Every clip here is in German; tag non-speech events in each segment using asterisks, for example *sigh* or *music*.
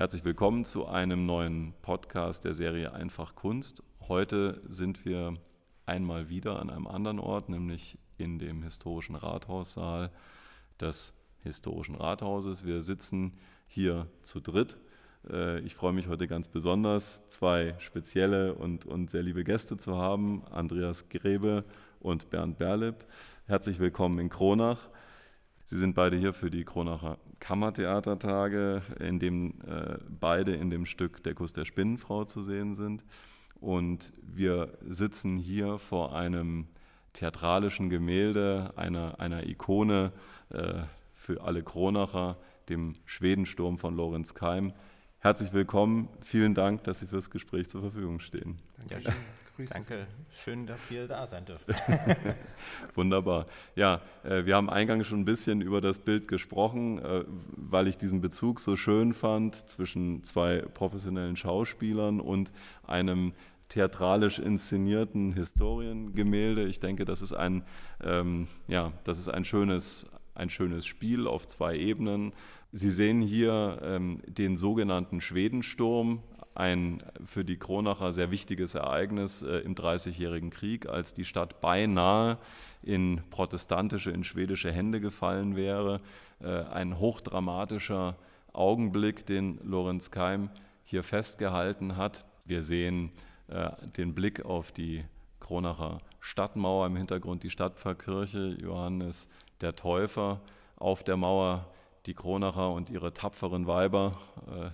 Herzlich willkommen zu einem neuen Podcast der Serie Einfach Kunst. Heute sind wir einmal wieder an einem anderen Ort, nämlich in dem historischen Rathaussaal des historischen Rathauses. Wir sitzen hier zu dritt. Äh, ich freue mich heute ganz besonders, zwei spezielle und, und sehr liebe Gäste zu haben, Andreas Grebe und Bernd Berlip. Herzlich willkommen in Kronach. Sie sind beide hier für die Kronacher Kammertheatertage, in dem äh, beide in dem Stück Der Kuss der Spinnenfrau zu sehen sind. Und wir sitzen hier vor einem theatralischen Gemälde, einer, einer Ikone äh, für alle Kronacher, dem Schwedensturm von Lorenz Keim. Herzlich willkommen. Vielen Dank, dass Sie fürs Gespräch zur Verfügung stehen. Danke. Grüße Danke, schön, dass wir da sein dürfen. *laughs* Wunderbar. Ja, äh, wir haben eingangs schon ein bisschen über das Bild gesprochen, äh, weil ich diesen Bezug so schön fand zwischen zwei professionellen Schauspielern und einem theatralisch inszenierten Historiengemälde. Ich denke, das ist ein, ähm, ja, das ist ein schönes, ein schönes Spiel auf zwei Ebenen. Sie sehen hier ähm, den sogenannten Schwedensturm, ein für die Kronacher sehr wichtiges Ereignis äh, im Dreißigjährigen Krieg, als die Stadt beinahe in protestantische, in schwedische Hände gefallen wäre. Äh, ein hochdramatischer Augenblick, den Lorenz Keim hier festgehalten hat. Wir sehen äh, den Blick auf die Kronacher Stadtmauer, im Hintergrund die Stadtpfarrkirche, Johannes der Täufer, auf der Mauer die Kronacher und ihre tapferen Weiber,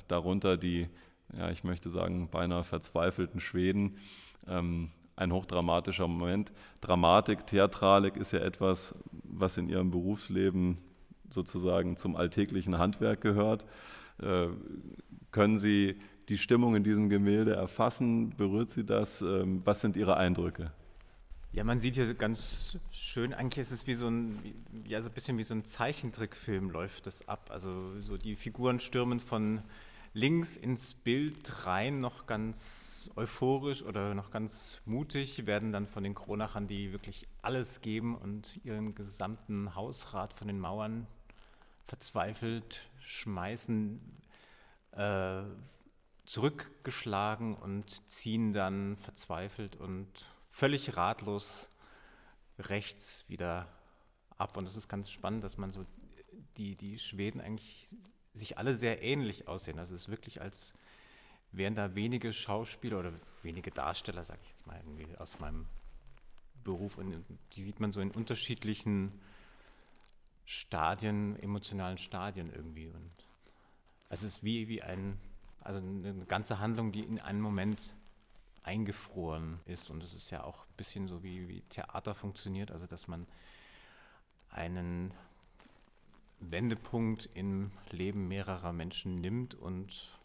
darunter die ja, ich möchte sagen, beinahe verzweifelten Schweden. Ähm, ein hochdramatischer Moment. Dramatik, Theatralik ist ja etwas, was in ihrem Berufsleben sozusagen zum alltäglichen Handwerk gehört. Äh, können Sie die Stimmung in diesem Gemälde erfassen? Berührt Sie das? Ähm, was sind Ihre Eindrücke? Ja, man sieht hier ganz schön, eigentlich ist es wie so ein, ja, so ein bisschen wie so ein Zeichentrickfilm läuft das ab. Also so die Figuren stürmen von links ins Bild rein, noch ganz euphorisch oder noch ganz mutig, werden dann von den Kronachern, die wirklich alles geben und ihren gesamten Hausrat von den Mauern verzweifelt schmeißen, äh, zurückgeschlagen und ziehen dann verzweifelt und völlig ratlos rechts wieder ab. Und es ist ganz spannend, dass man so die, die Schweden eigentlich sich alle sehr ähnlich aussehen. Also es ist wirklich, als wären da wenige Schauspieler oder wenige Darsteller, sage ich jetzt mal aus meinem Beruf. Und die sieht man so in unterschiedlichen Stadien, emotionalen Stadien irgendwie. Und also es ist wie, wie ein, also eine ganze Handlung, die in einem Moment eingefroren ist. Und es ist ja auch ein bisschen so, wie, wie Theater funktioniert, also dass man einen Wendepunkt im Leben mehrerer Menschen nimmt und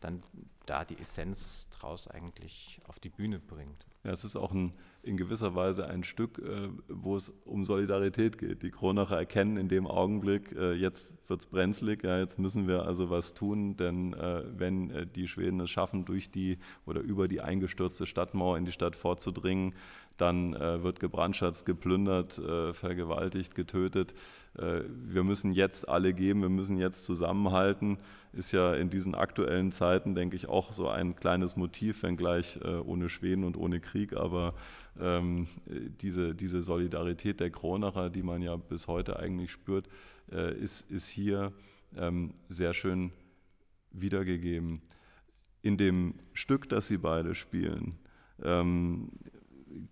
dann da die Essenz draus eigentlich auf die Bühne bringt. Ja, es ist auch ein, in gewisser Weise ein Stück, äh, wo es um Solidarität geht. Die Kronacher erkennen in dem Augenblick, äh, jetzt wird es brenzlig, ja, jetzt müssen wir also was tun, denn äh, wenn äh, die Schweden es schaffen, durch die oder über die eingestürzte Stadtmauer in die Stadt vorzudringen, dann äh, wird gebrandschatzt, geplündert, äh, vergewaltigt, getötet. Äh, wir müssen jetzt alle geben, wir müssen jetzt zusammenhalten. Ist ja in diesen aktuellen Zeiten, denke ich, auch so ein kleines Motiv, wenngleich äh, ohne Schweden und ohne Krieg, aber ähm, diese, diese Solidarität der Kronacher, die man ja bis heute eigentlich spürt, äh, ist, ist hier ähm, sehr schön wiedergegeben. In dem Stück, das Sie beide spielen, ähm,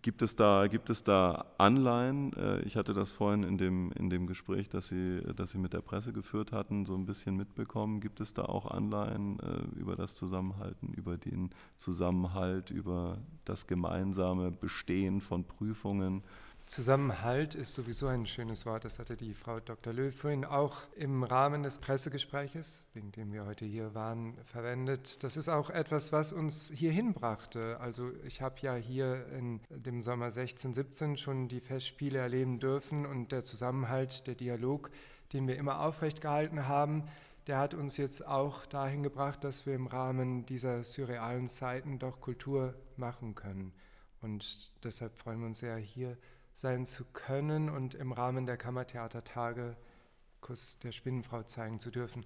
Gibt es da, gibt es da Anleihen? Äh, ich hatte das vorhin in dem, in dem Gespräch, das Sie, das Sie mit der Presse geführt hatten, so ein bisschen mitbekommen. Gibt es da auch Anleihen äh, über das Zusammenhalten, über den Zusammenhalt, über das gemeinsame Bestehen von Prüfungen? Zusammenhalt ist sowieso ein schönes Wort. Das hatte die Frau Dr. Löw vorhin auch im Rahmen des Pressegespräches, wegen dem wir heute hier waren, verwendet. Das ist auch etwas, was uns hierhin brachte. Also ich habe ja hier in dem Sommer 16, 17 schon die Festspiele erleben dürfen und der Zusammenhalt, der Dialog, den wir immer aufrecht gehalten haben, der hat uns jetzt auch dahin gebracht, dass wir im Rahmen dieser surrealen Zeiten doch Kultur machen können. Und deshalb freuen wir uns sehr, hier sein zu können und im Rahmen der Kammertheatertage Kuss der Spinnenfrau zeigen zu dürfen.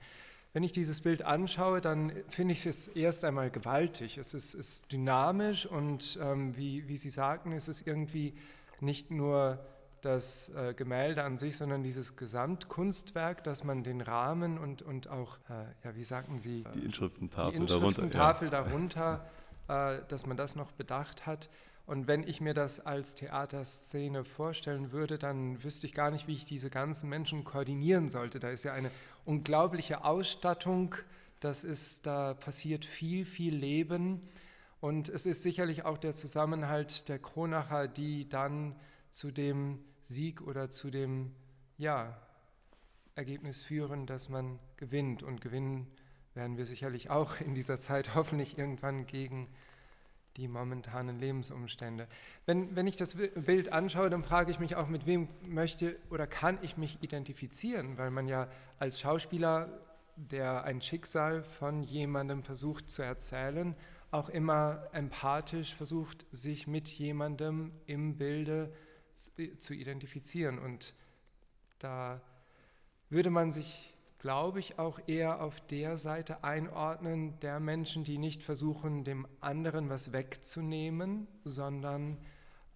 wenn ich dieses Bild anschaue, dann finde ich es erst einmal gewaltig. Es ist, ist dynamisch und ähm, wie, wie Sie sagten, ist es irgendwie nicht nur das äh, Gemälde an sich, sondern dieses Gesamtkunstwerk, dass man den Rahmen und, und auch, äh, ja, wie sagten Sie? Die Inschriftentafel, die Inschriftentafel darunter, darunter äh, dass man das noch bedacht hat. Und wenn ich mir das als Theaterszene vorstellen würde, dann wüsste ich gar nicht, wie ich diese ganzen Menschen koordinieren sollte. Da ist ja eine unglaubliche Ausstattung, das ist, da passiert viel, viel Leben. Und es ist sicherlich auch der Zusammenhalt der Kronacher, die dann zu dem Sieg oder zu dem ja, Ergebnis führen, dass man gewinnt. Und gewinnen werden wir sicherlich auch in dieser Zeit *laughs* hoffentlich irgendwann gegen die momentanen Lebensumstände. Wenn, wenn ich das Bild anschaue, dann frage ich mich auch, mit wem möchte oder kann ich mich identifizieren, weil man ja als Schauspieler, der ein Schicksal von jemandem versucht zu erzählen, auch immer empathisch versucht, sich mit jemandem im Bilde zu identifizieren. Und da würde man sich glaube ich, auch eher auf der Seite einordnen der Menschen, die nicht versuchen, dem anderen was wegzunehmen, sondern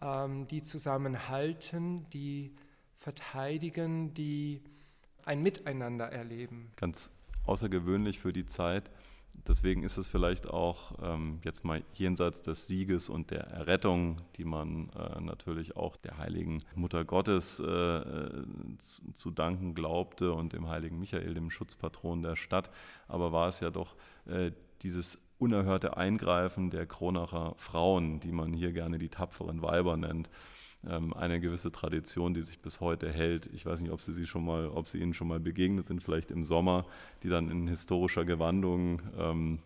ähm, die zusammenhalten, die verteidigen, die ein Miteinander erleben. Ganz außergewöhnlich für die Zeit deswegen ist es vielleicht auch ähm, jetzt mal jenseits des Sieges und der Errettung, die man äh, natürlich auch der heiligen Mutter Gottes äh, zu, zu, danken glaubte und dem heiligen Michael, dem Schutzpatron der Stadt, aber war es ja doch äh, dieses unerhörte Eingreifen der Kronacher Frauen, die man hier gerne die tapferen Weiber nennt, eine gewisse Tradition, die sich bis heute hält. Ich weiß nicht, ob Sie, sie schon mal, ob Sie Ihnen schon mal begegnet sind, vielleicht im Sommer, die dann in historischer Gewandung ähm,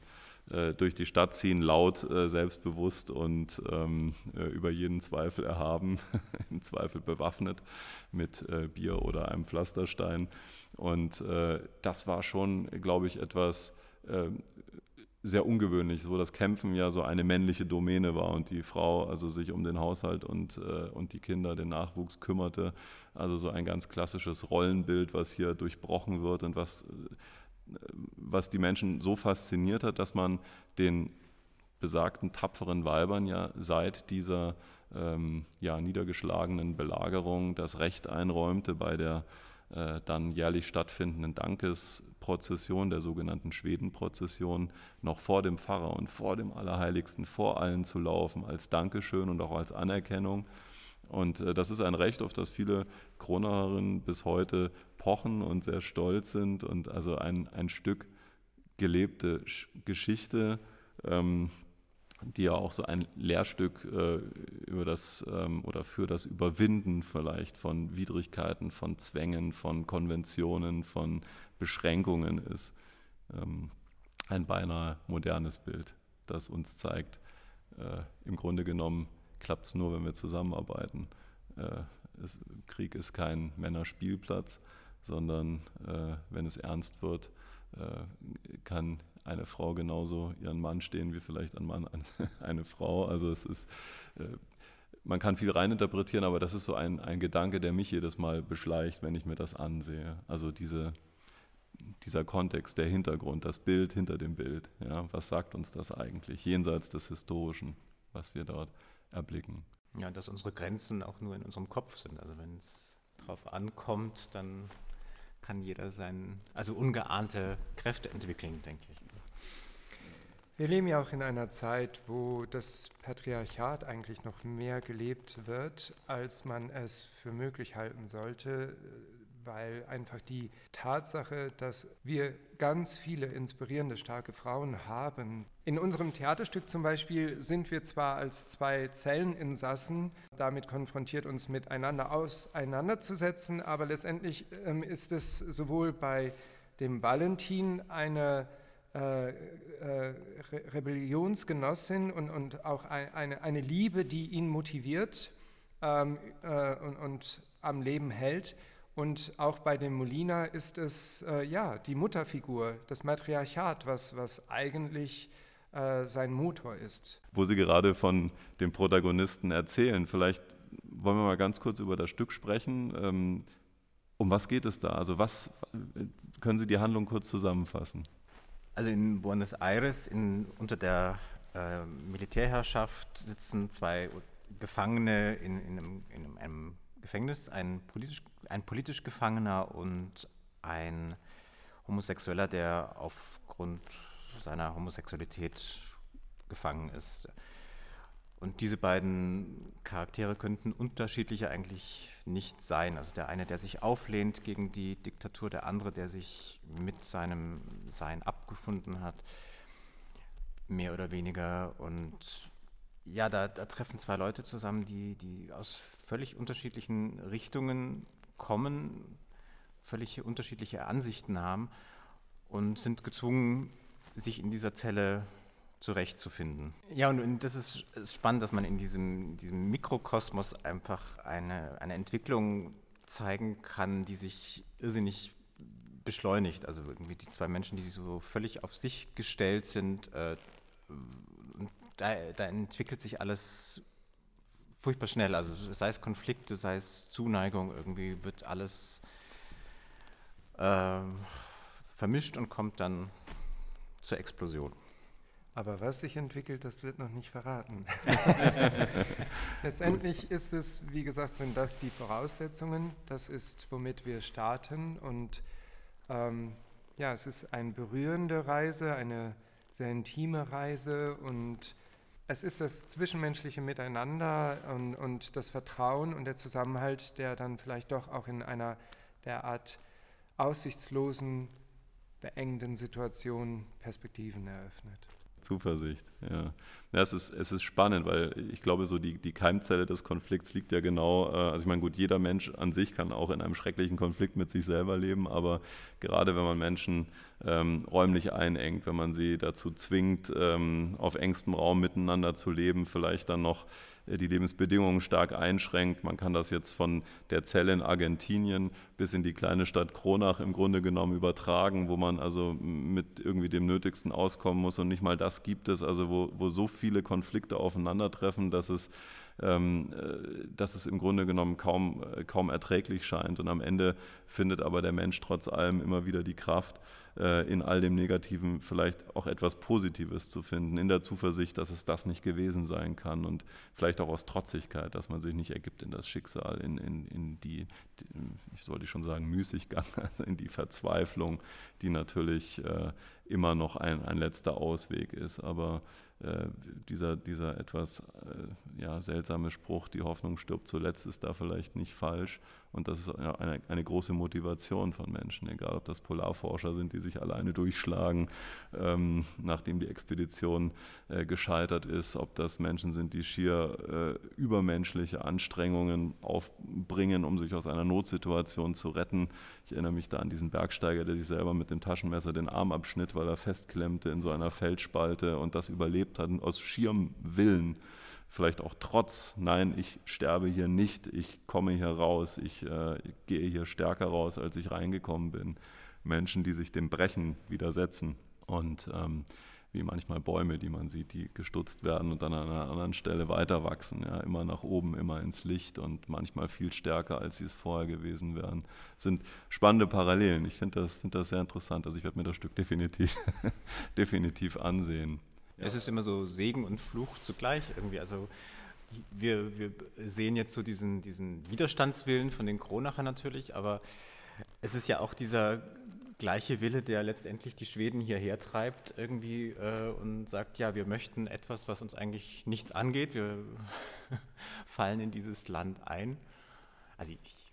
äh, durch die Stadt ziehen, laut, äh, selbstbewusst und ähm, äh, über jeden Zweifel erhaben, *laughs* im Zweifel bewaffnet mit äh, Bier oder einem Pflasterstein. Und äh, das war schon, glaube ich, etwas äh, sehr ungewöhnlich, so dass Kämpfen ja so eine männliche Domäne war und die Frau also sich um den Haushalt und, äh, und die Kinder, den Nachwuchs kümmerte. Also so ein ganz klassisches Rollenbild, was hier durchbrochen wird und was, äh, was die Menschen so fasziniert hat, dass man den besagten tapferen Weibern ja seit dieser ähm, ja, niedergeschlagenen Belagerung das Recht einräumte, bei der äh, dann jährlich stattfindenden Dankesprozession, der sogenannten Schwedenprozession, noch vor dem Pfarrer und vor dem Allerheiligsten, vor allen zu laufen, als Dankeschön und auch als Anerkennung. Und äh, das ist ein Recht, auf das viele Kronerinnen bis heute pochen und sehr stolz sind und also ein, ein Stück gelebte Geschichte, ähm, die ja auch so ein Lehrstück äh, über das ähm, oder für das Überwinden vielleicht von Widrigkeiten, von Zwängen, von Konventionen, von Beschränkungen ist. Ähm, ein beinahe modernes Bild, das uns zeigt, äh, im Grunde genommen klappt es nur, wenn wir zusammenarbeiten. Äh, es, Krieg ist kein Männerspielplatz, sondern äh, wenn es ernst wird, äh, kann eine Frau genauso ihren Mann stehen wie vielleicht ein Mann *laughs* eine Frau. Also es ist, äh, man kann viel reininterpretieren, aber das ist so ein, ein Gedanke, der mich jedes Mal beschleicht, wenn ich mir das ansehe. Also diese, dieser Kontext, der Hintergrund, das Bild hinter dem Bild. Ja, was sagt uns das eigentlich jenseits des Historischen, was wir dort erblicken? Ja, dass unsere Grenzen auch nur in unserem Kopf sind. Also wenn es darauf ankommt, dann kann jeder sein, also ungeahnte Kräfte entwickeln, denke ich. Wir leben ja auch in einer Zeit, wo das Patriarchat eigentlich noch mehr gelebt wird, als man es für möglich halten sollte, weil einfach die Tatsache, dass wir ganz viele inspirierende, starke Frauen haben. In unserem Theaterstück zum Beispiel sind wir zwar als zwei Zelleninsassen damit konfrontiert, uns miteinander auseinanderzusetzen, aber letztendlich ähm, ist es sowohl bei dem Valentin eine Rebellionsgenossin und, und auch eine, eine Liebe, die ihn motiviert ähm, äh, und, und, am Leben hält. Und auch bei dem Molina ist es äh, ja die Mutterfigur, das Matriarchat, was, was eigentlich äh, sein Motor ist. Wo Sie gerade von dem Protagonisten erzählen, vielleicht wollen wir mal ganz kurz über das Stück sprechen. Ähm, um was geht es da? Also was können Sie die Handlung kurz zusammenfassen? Also in Buenos Aires in, unter der äh, Militärherrschaft sitzen zwei Gefangene in, in, einem, in, einem, Gefängnis, ein politisch, ein politisch Gefangener und ein Homosexueller, der aufgrund seiner Homosexualität gefangen ist. Und diese beiden Charaktere könnten unterschiedlicher eigentlich nicht sein. Also der eine, der sich auflehnt gegen die Diktatur, der andere, der sich mit seinem Sein abgefunden hat, mehr oder weniger. Und ja, da, da treffen zwei Leute zusammen, die, die aus völlig unterschiedlichen Richtungen kommen, völlig unterschiedliche Ansichten haben und sind gezwungen, sich in dieser Zelle zurechtzufinden. Ja, und, und das ist spannend, dass man in diesem, diesem Mikrokosmos einfach eine, eine Entwicklung zeigen kann, die sich irrsinnig beschleunigt. Also irgendwie die zwei Menschen, die so völlig auf sich gestellt sind, äh, da, da, entwickelt sich alles furchtbar schnell. Also sei es Konflikte, sei es Zuneigung, irgendwie wird alles äh, vermischt und kommt dann zur Explosion. Aber was sich entwickelt, das wird noch nicht verraten. *laughs* Letztendlich ist es, wie gesagt, sind das die Voraussetzungen. Das ist, womit wir starten. Und ähm, ja, es ist eine berührende Reise, eine sehr intime Reise. Und es ist das zwischenmenschliche Miteinander und, und das Vertrauen und der Zusammenhalt, der dann vielleicht doch auch in einer derart aussichtslosen, beengenden Situation Perspektiven eröffnet. Zuversicht, ja. ja es, ist, es ist spannend, weil ich glaube, so die, die Keimzelle des Konflikts liegt ja genau, äh, also ich meine, gut, jeder Mensch an sich kann auch in einem schrecklichen Konflikt mit sich selber leben, aber gerade wenn man Menschen ähm, räumlich einengt, wenn man sie dazu zwingt, ähm, auf engstem Raum miteinander zu leben, vielleicht dann noch die Lebensbedingungen stark einschränkt. Man kann das jetzt von der Zelle in Argentinien bis in die kleine Stadt Kronach im Grunde genommen übertragen, wo man also mit irgendwie dem Nötigsten auskommen muss und nicht mal das gibt es, also wo, wo so viele Konflikte aufeinandertreffen, dass es äh, dass es im Grunde genommen kaum, äh, kaum erträglich scheint. Und am Ende findet aber der Mensch trotz allem immer wieder die Kraft, äh, in all dem Negativen vielleicht auch etwas Positives zu finden, in der Zuversicht, dass es das nicht gewesen sein kann und vielleicht auch aus Trotzigkeit, dass man sich nicht ergibt in das Schicksal, in, in, in die, ich sollte schon sagen, Müßiggang, *laughs* also in die Verzweiflung, die natürlich immer noch ein, ein letzter Ausweg ist. Aber äh, dieser, dieser etwas äh, ja, seltsame Spruch, die Hoffnung stirbt zuletzt, ist da vielleicht nicht falsch. Und das ist eine, eine große Motivation von Menschen, egal ob das Polarforscher sind, die sich alleine durchschlagen, ähm, nachdem die Expedition äh, gescheitert ist, ob das Menschen sind, die schier äh, übermenschliche Anstrengungen aufbringen, um sich aus einer Notsituation zu retten. Ich erinnere mich da an diesen Bergsteiger, der sich selber mit dem Taschenmesser den Arm abschnitt, weil er festklemmte in so einer Felsspalte und das überlebt hat, aus schierem Willen vielleicht auch trotz, nein, ich sterbe hier nicht, ich komme hier raus, ich, äh, gehe hier stärker raus, als ich reingekommen bin. Menschen, die sich dem Brechen widersetzen und ähm, wie manchmal Bäume, die man sieht, die gestutzt werden und dann an einer anderen Stelle weiter wachsen, ja, immer nach oben, immer ins Licht und manchmal viel stärker, als sie es vorher gewesen wären. Das sind spannende Parallelen. Ich finde das, find das sehr interessant. Also ich werde mir das Stück definitiv, *laughs* definitiv ansehen. Es ist immer so Segen und Fluch zugleich irgendwie. Also wir, wir sehen jetzt so diesen, diesen Widerstandswillen von den Kronacher natürlich, aber es ist ja auch dieser gleiche Wille, der letztendlich die Schweden hierher treibt irgendwie äh, und sagt, ja, wir möchten etwas, was uns eigentlich nichts angeht. Wir *laughs* fallen in dieses Land ein. Also ich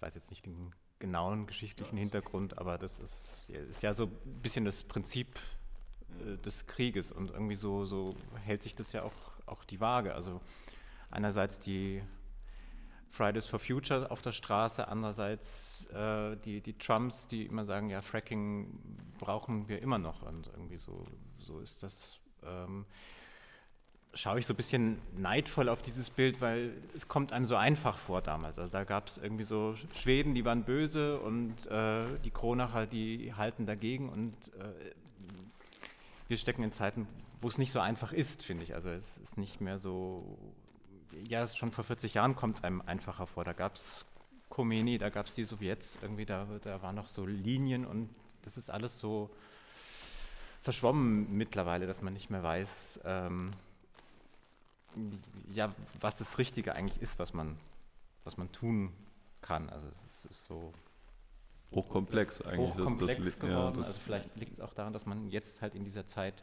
weiß jetzt nicht den genauen geschichtlichen Hintergrund, aber das ist, ist ja so ein bisschen das Prinzip äh, des Krieges und irgendwie so, so hält sich das ja auch, auch die Waage. Also einerseits die Fridays for Future auf der Straße, andererseits äh, die, die Trumps, die immer sagen, ja, Fracking brauchen wir immer noch und irgendwie so, so ist das. Ähm, schaue ich so ein bisschen neidvoll auf dieses Bild, weil es kommt einem so einfach vor damals. Also da gab es irgendwie so Schweden, die waren böse und äh, die Kronacher, die halten dagegen und äh, wir stecken in Zeiten, wo es nicht so einfach ist, finde ich. Also es ist nicht mehr so, ja, schon vor 40 Jahren kommt es einem einfacher vor. Da gab es Khomeini, da gab es die Sowjets, irgendwie da, da waren noch so Linien und das ist alles so verschwommen mittlerweile, dass man nicht mehr weiß, ähm, ja, was das Richtige eigentlich ist, was man, was man tun kann. Also es ist, ist so hochkomplex eigentlich. Hochkomplex das, das, geworden. Ja, also vielleicht liegt es auch daran, dass man jetzt halt in dieser Zeit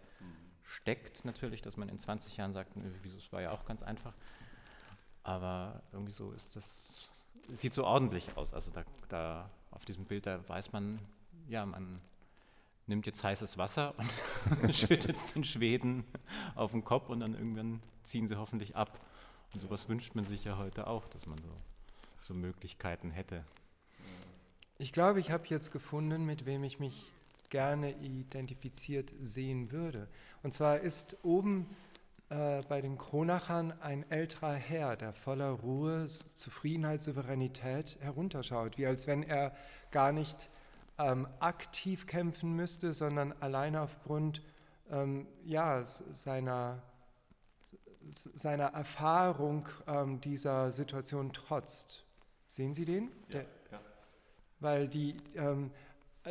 steckt natürlich, dass man in 20 Jahren sagt, wieso, es war ja auch ganz einfach. Aber irgendwie so ist das, sieht so ordentlich aus. Also da, da auf diesem Bild, da weiß man, ja, man nimmt jetzt heißes Wasser *laughs* und *laughs* schüttet es den Schweden auf den Kopf und dann irgendwann ziehen sie hoffentlich ab. Und sowas wünscht man sich ja heute auch, dass man so, so Möglichkeiten hätte. Ich glaube, ich habe jetzt gefunden, mit wem ich mich gerne identifiziert sehen würde. Und zwar ist oben äh, bei den Kronachern ein älterer Herr, der voller Ruhe, Zufriedenheit, Souveränität herunterschaut, wie als wenn er gar nicht ähm, aktiv kämpfen müsste, sondern alleine aufgrund ähm, ja, seiner, seiner Erfahrung ähm, dieser Situation trotzt. Sehen Sie den? Ja, ja. Weil die, ähm,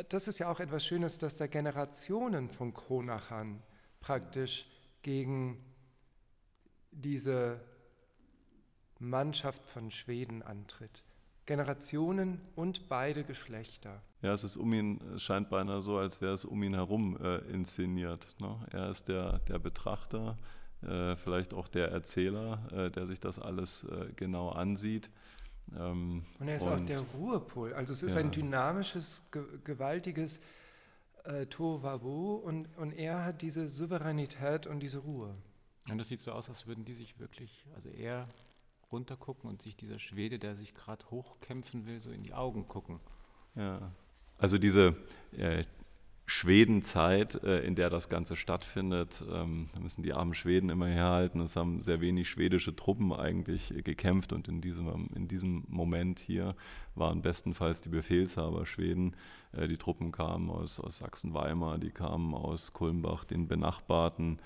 das ist ja auch etwas Schönes, dass da Generationen von Kronachern praktisch gegen diese Mannschaft von Schweden antritt. Generationen und beide Geschlechter. Ja, es ist um ihn, scheint beinahe so, als wäre es um ihn herum äh, inszeniert. Ne? Er ist der, der Betrachter, äh, vielleicht auch der Erzähler, äh, der sich das alles äh, genau ansieht. Ähm, und er ist und, auch der Ruhepol. Also es ist ja. ein dynamisches, ge gewaltiges äh, Tohuwabohu und, und er hat diese Souveränität und diese Ruhe. Und das sieht so aus, als würden die sich wirklich, also er runtergucken und sich dieser Schwede, der sich gerade hochkämpfen will, so in die Augen gucken. Ja, also diese äh, Schwedenzeit, äh, in der das Ganze stattfindet, ähm, da müssen die armen Schweden immer herhalten. Es haben sehr wenig schwedische Truppen eigentlich äh, gekämpft und in diesem, in diesem Moment hier waren bestenfalls die Befehlshaber Schweden. Äh, die Truppen kamen aus, aus Sachsen-Weimar, die kamen aus Kulmbach, den benachbarten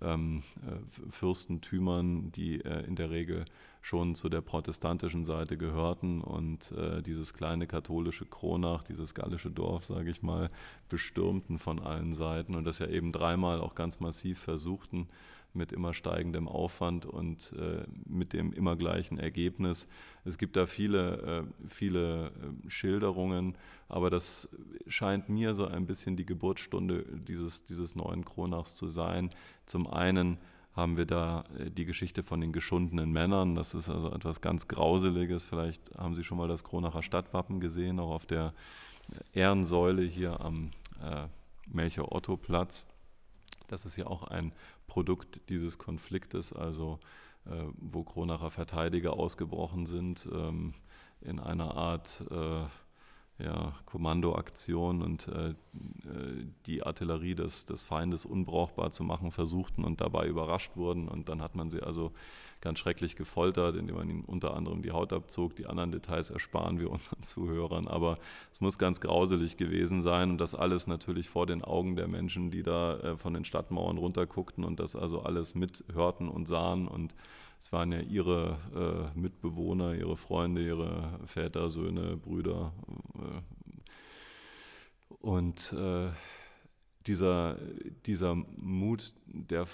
ähm, äh, Fürstentümern, die in der Regel schon zu der protestantischen Seite gehörten und äh, dieses kleine katholische Kronach, dieses gallische Dorf, sage ich mal, bestürmten von allen Seiten und das ja eben dreimal auch ganz massiv versuchten, mit immer steigendem Aufwand und äh, mit dem immer gleichen Ergebnis. Es gibt da viele, äh, viele äh, Schilderungen, aber das scheint mir so ein bisschen die Geburtsstunde dieses, dieses neuen Kronachs zu sein. Zum einen haben wir da äh, die Geschichte von den geschundenen Männern. Das ist also etwas ganz Grauseliges. Vielleicht haben Sie schon mal das Kronacher Stadtwappen gesehen, auch auf der Ehrensäule hier am äh, Melchior-Otto-Platz. Das ist ja auch ein Produkt dieses Konfliktes, also äh, wo Kronacher Verteidiger ausgebrochen sind ähm, in einer Art äh, ja, Kommandoaktion und äh, äh, die Artillerie des, des Feindes unbrauchbar zu machen versuchten und dabei überrascht wurden. Und dann hat man sie also ganz schrecklich gefoltert, indem man ihnen unter anderem die Haut abzog. Die anderen Details ersparen wir *laughs* unseren Zuhörern. Aber es muss ganz grauselig gewesen sein und das alles natürlich vor den Augen der Menschen, die da äh, von den Stadtmauern runterguckten und das also alles mithörten und sahen und es waren ja ihre äh, Mitbewohner, ihre Freunde, ihre Väter, Söhne, Brüder. Äh, und äh, dieser, dieser Mut, der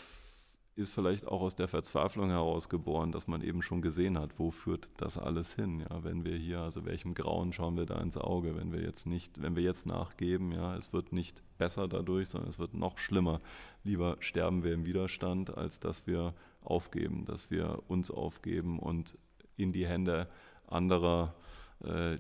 ist vielleicht auch aus der Verzweiflung herausgeboren, dass man eben schon gesehen hat, wo führt das alles hin, ja, wenn wir hier, also welchem Grauen schauen wir da ins Auge, wenn wir jetzt nicht, wenn wir jetzt nachgeben, ja, es wird nicht besser dadurch, sondern es wird noch schlimmer. Lieber sterben wir im Widerstand, als dass wir aufgeben, dass wir uns aufgeben und in die Hände anderer, äh,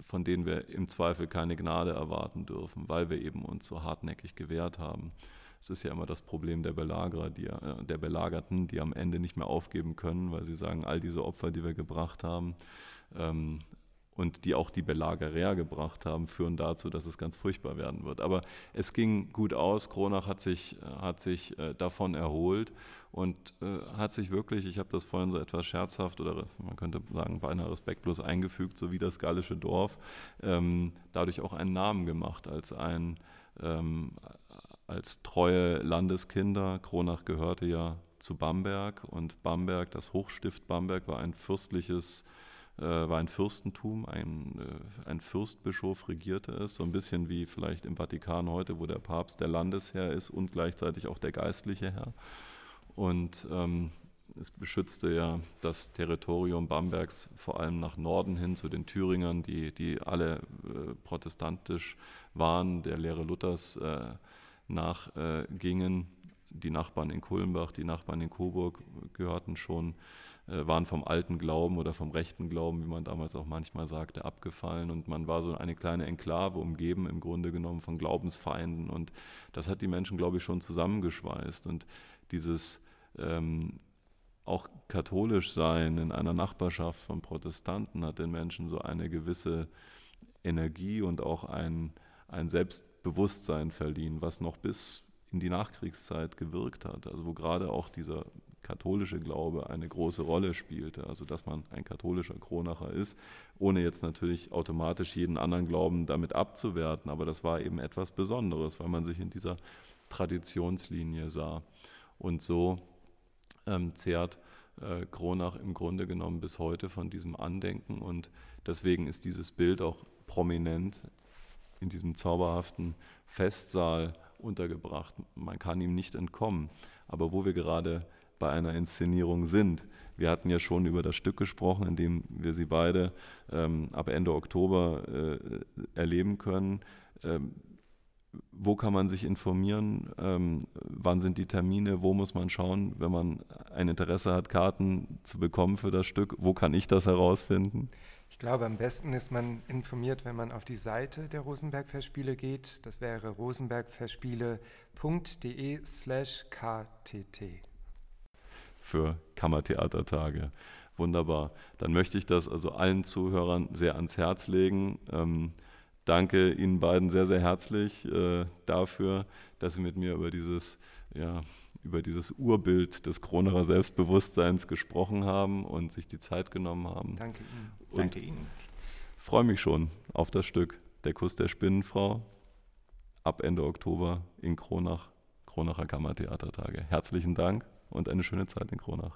von denen wir im Zweifel keine Gnade erwarten dürfen, weil wir eben uns so hartnäckig gewehrt haben. Es ist ja immer das Problem der Belagerer, die, äh, der Belagerten, die am Ende nicht mehr aufgeben können, weil sie sagen, all diese Opfer, die wir gebracht haben, ähm, und die auch die Belagerer gebracht haben, führen dazu, dass es ganz furchtbar werden wird. Aber es ging gut aus. Kronach hat sich, hat sich äh, davon erholt und äh, hat sich wirklich, ich habe das vorhin so etwas scherzhaft oder man könnte sagen beinahe respektlos eingefügt, so wie das gallische Dorf, ähm, dadurch auch einen Namen gemacht als ein ähm, als treue Landeskinder. Kronach gehörte ja zu Bamberg und Bamberg, das Hochstift Bamberg war ein fürstliches äh, war ein Fürstentum, ein, äh, ein Fürstbischof regierte es, so ein bisschen wie vielleicht im Vatikan heute, wo der Papst der Landesherr ist und gleichzeitig auch der geistliche Herr. Und ähm, es beschützte ja das Territorium Bambergs vor allem nach Norden hin zu den Thüringern, die, die alle äh, protestantisch waren, der Lehre Luthers äh, nachgingen. Äh, die Nachbarn in Kulmbach, die Nachbarn in Coburg gehörten schon, äh, waren vom alten Glauben oder vom rechten Glauben, wie man damals auch manchmal sagte, abgefallen. Und man war so eine kleine Enklave umgeben, im Grunde genommen von Glaubensfeinden. Und das hat die Menschen, glaube ich, schon zusammengeschweißt. Und dieses ähm, auch katholisch sein in einer Nachbarschaft von Protestanten hat den Menschen so eine gewisse Energie und auch ein, ein Selbstbewusstsein verliehen, was noch bis in die Nachkriegszeit gewirkt hat. Also wo gerade auch dieser katholische Glaube eine große Rolle spielte. Also dass man ein katholischer Kronacher ist, ohne jetzt natürlich automatisch jeden anderen Glauben damit abzuwerten. Aber das war eben etwas Besonderes, weil man sich in dieser Traditionslinie sah. Und so ähm, zehrt äh, Kronach im Grunde genommen bis heute von diesem Andenken und deswegen ist dieses Bild auch prominent in diesem zauberhaften Festsaal untergebracht. Man kann ihm nicht entkommen. Aber wo wir gerade bei einer Inszenierung sind, wir hatten ja schon über das Stück gesprochen, in dem wir sie beide ähm, ab Ende Oktober äh, erleben können. Ähm, wo kann man sich informieren? Ähm, wann sind die Termine? Wo muss man schauen, wenn man ein Interesse hat, Karten zu bekommen für das Stück? Wo kann ich das herausfinden? Ich glaube, am besten ist man informiert, wenn man auf die Seite der Rosenberg-Festspiele geht. Das wäre rosenbergfestspiele.de/slash ktt. Für Kammertheatertage. Wunderbar. Dann möchte ich das also allen Zuhörern sehr ans Herz legen. Ähm, danke Ihnen beiden sehr, sehr herzlich äh, dafür, dass Sie mit mir über dieses, ja, über dieses Urbild des Kronerer Selbstbewusstseins gesprochen haben und sich die Zeit genommen haben. Danke Ihnen. Und danke Ihnen. Freue mich schon auf das Stück Der Kuss der Spinnenfrau ab Ende Oktober in Kronach, Kronacher Kammertheatertage. Herzlichen Dank und eine schöne Zeit in Kronach.